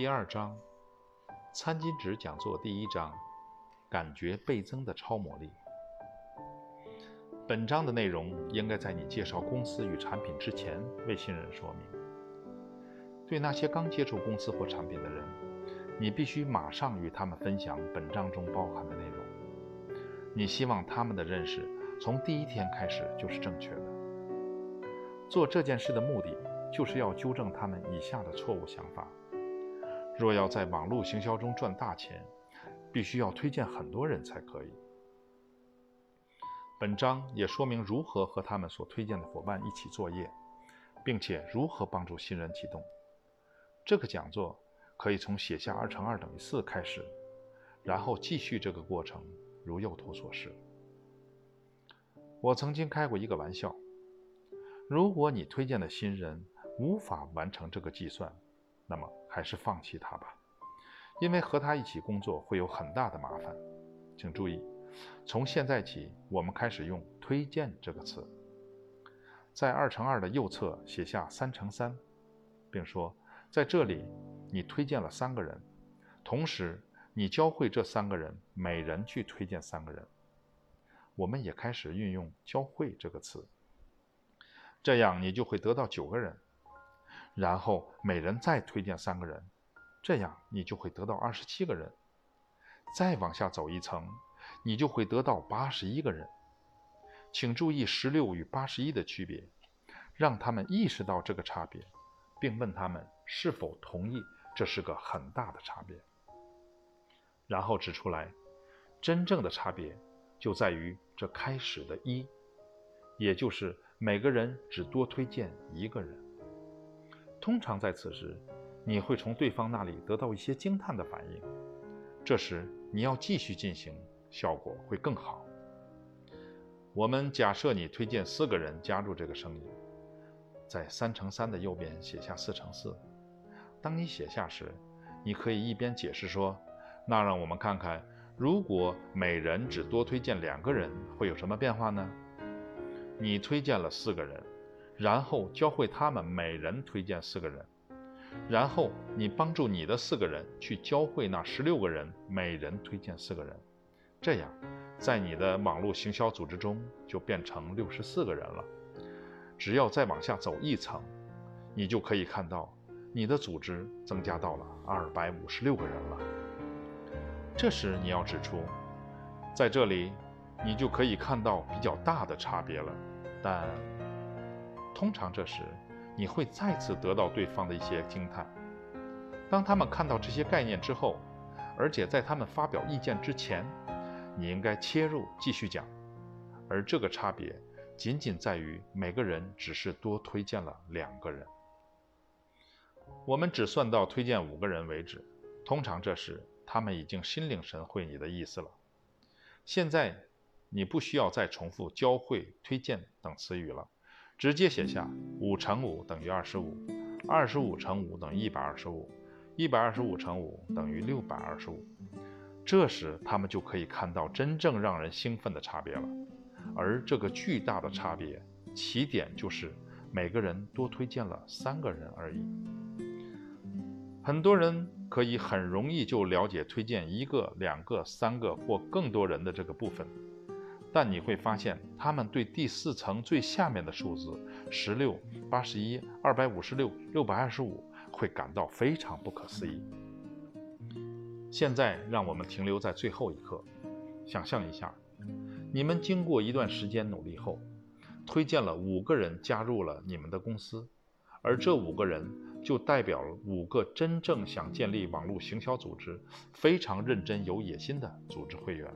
第二章，餐巾纸讲座第一章，感觉倍增的超魔力。本章的内容应该在你介绍公司与产品之前为新人说明。对那些刚接触公司或产品的人，你必须马上与他们分享本章中包含的内容。你希望他们的认识从第一天开始就是正确的。做这件事的目的，就是要纠正他们以下的错误想法：若要在网络行销中赚大钱，必须要推荐很多人才可以。本章也说明如何和他们所推荐的伙伴一起作业，并且如何帮助新人启动。这个讲座可以从写下二乘二等于四开始，然后继续这个过程，如右图所示。我曾经开过一个玩笑：如果你推荐的新人无法完成这个计算，那么还是放弃他吧，因为和他一起工作会有很大的麻烦。请注意，从现在起，我们开始用“推荐”这个词，在二乘二的右侧写下三乘三，并说。在这里，你推荐了三个人，同时你教会这三个人每人去推荐三个人。我们也开始运用“教会”这个词，这样你就会得到九个人。然后每人再推荐三个人，这样你就会得到二十七个人。再往下走一层，你就会得到八十一个人。请注意十六与八十一的区别，让他们意识到这个差别。并问他们是否同意，这是个很大的差别。然后指出来，真正的差别就在于这开始的一，也就是每个人只多推荐一个人。通常在此时，你会从对方那里得到一些惊叹的反应，这时你要继续进行，效果会更好。我们假设你推荐四个人加入这个生意。在三乘三的右边写下四乘四。当你写下时，你可以一边解释说：“那让我们看看，如果每人只多推荐两个人，会有什么变化呢？”你推荐了四个人，然后教会他们每人推荐四个人，然后你帮助你的四个人去教会那十六个人每人推荐四个人，这样，在你的网络行销组织中就变成六十四个人了。只要再往下走一层，你就可以看到你的组织增加到了二百五十六个人了。这时你要指出，在这里你就可以看到比较大的差别了。但通常这时你会再次得到对方的一些惊叹。当他们看到这些概念之后，而且在他们发表意见之前，你应该切入继续讲，而这个差别。仅仅在于每个人只是多推荐了两个人，我们只算到推荐五个人为止。通常这时他们已经心领神会你的意思了。现在你不需要再重复教会、推荐等词语了，直接写下五乘五等于二十五，二十五乘五等于一百二十五，一百二十五乘五等于六百二十五。这时他们就可以看到真正让人兴奋的差别了。而这个巨大的差别，起点就是每个人多推荐了三个人而已。很多人可以很容易就了解推荐一个、两个、三个或更多人的这个部分，但你会发现他们对第四层最下面的数字十六、八十一、二百五十六、六百二十五会感到非常不可思议。现在让我们停留在最后一刻，想象一下。你们经过一段时间努力后，推荐了五个人加入了你们的公司，而这五个人就代表了五个真正想建立网络行销组织、非常认真有野心的组织会员。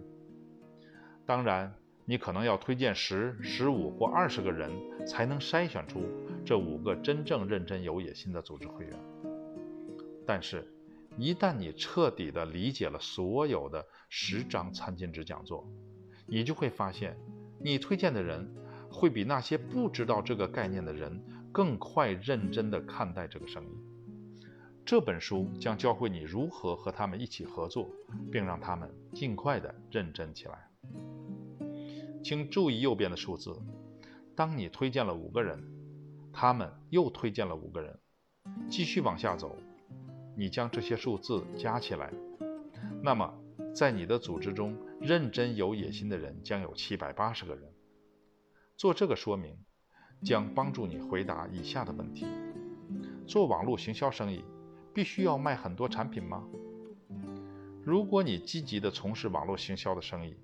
当然，你可能要推荐十、十五或二十个人，才能筛选出这五个真正认真有野心的组织会员。但是，一旦你彻底地理解了所有的十张餐巾纸讲座，你就会发现，你推荐的人会比那些不知道这个概念的人更快认真地看待这个生意。这本书将教会你如何和他们一起合作，并让他们尽快地认真起来。请注意右边的数字。当你推荐了五个人，他们又推荐了五个人。继续往下走，你将这些数字加起来，那么在你的组织中认真有野心的人将有七百八十个人。做这个说明，将帮助你回答以下的问题：做网络行销生意，必须要卖很多产品吗？如果你积极地从事网络行销的生意，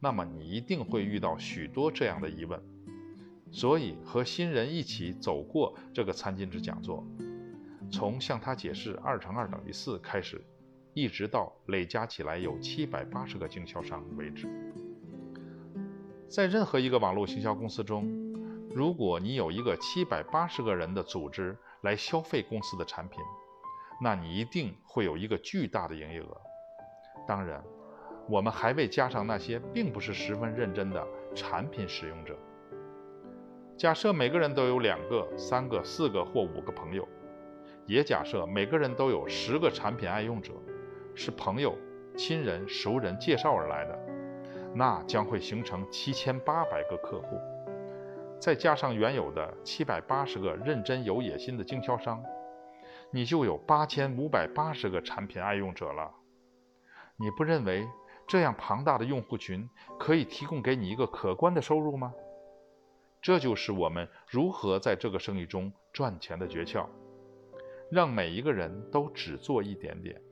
那么你一定会遇到许多这样的疑问。所以，和新人一起走过这个餐巾纸讲座，从向他解释二乘二等于四开始，一直到累加起来有七百八十个经销商为止。在任何一个网络行销公司中，如果你有一个七百八十个人的组织来消费公司的产品，那你一定会有一个巨大的营业额。当然，我们还未加上那些并不是十分认真的产品使用者。假设每个人都有两个、三个、四个或五个朋友，也假设每个人都有十个产品爱用者，是朋友、亲人、熟人介绍而来的。那将会形成七千八百个客户，再加上原有的七百八十个认真有野心的经销商，你就有八千五百八十个产品爱用者了。你不认为这样庞大的用户群可以提供给你一个可观的收入吗？这就是我们如何在这个生意中赚钱的诀窍，让每一个人都只做一点点。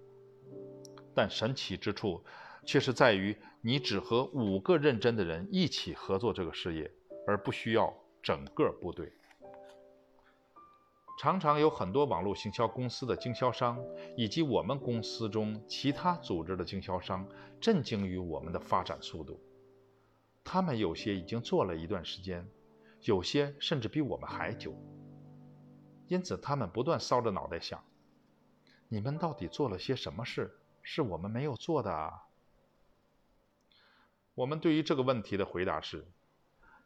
但神奇之处。却是在于你只和五个认真的人一起合作这个事业，而不需要整个部队。常常有很多网络行销公司的经销商，以及我们公司中其他组织的经销商，震惊于我们的发展速度。他们有些已经做了一段时间，有些甚至比我们还久。因此，他们不断搔着脑袋想：你们到底做了些什么事，是我们没有做的啊？我们对于这个问题的回答是：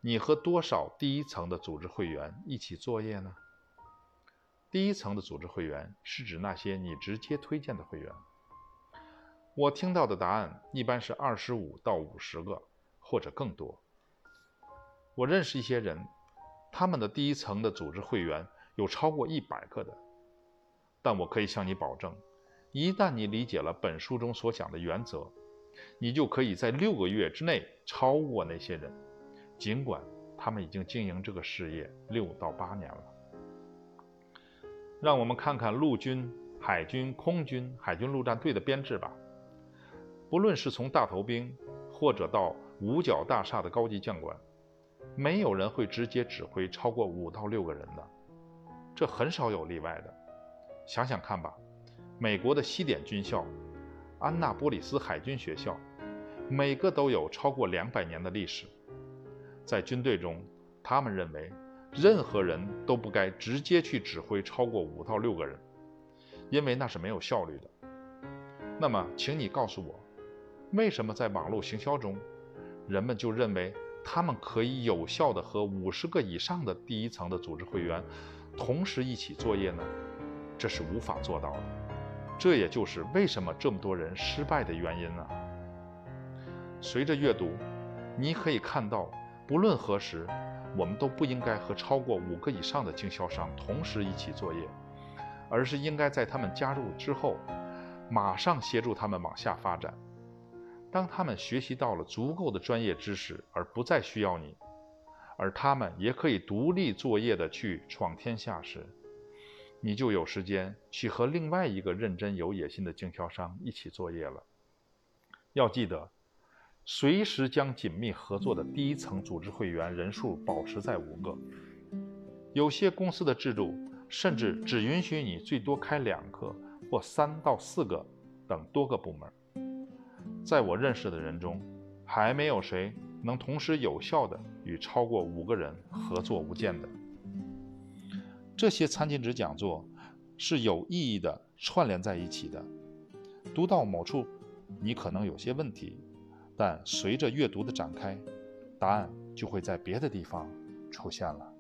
你和多少第一层的组织会员一起作业呢？第一层的组织会员是指那些你直接推荐的会员。我听到的答案一般是二十五到五十个，或者更多。我认识一些人，他们的第一层的组织会员有超过一百个的。但我可以向你保证，一旦你理解了本书中所讲的原则，你就可以在六个月之内超过那些人，尽管他们已经经营这个事业六到八年了。让我们看看陆军、海军、空军、海军陆战队的编制吧。不论是从大头兵，或者到五角大厦的高级将官，没有人会直接指挥超过五到六个人的，这很少有例外的。想想看吧，美国的西点军校。安娜波里斯海军学校，每个都有超过两百年的历史。在军队中，他们认为任何人都不该直接去指挥超过五到六个人，因为那是没有效率的。那么，请你告诉我，为什么在网络行销中，人们就认为他们可以有效地和五十个以上的第一层的组织会员同时一起作业呢？这是无法做到的。这也就是为什么这么多人失败的原因啊？随着阅读，你可以看到，不论何时，我们都不应该和超过五个以上的经销商同时一起作业，而是应该在他们加入之后，马上协助他们往下发展。当他们学习到了足够的专业知识，而不再需要你，而他们也可以独立作业的去闯天下时，你就有时间去和另外一个认真有野心的经销商一起作业了。要记得，随时将紧密合作的第一层组织会员人数保持在五个。有些公司的制度甚至只允许你最多开两个或三到四个等多个部门。在我认识的人中，还没有谁能同时有效的与超过五个人合作无间的。这些餐巾纸讲座是有意义的串联在一起的。读到某处，你可能有些问题，但随着阅读的展开答案就会在别的地方出现了。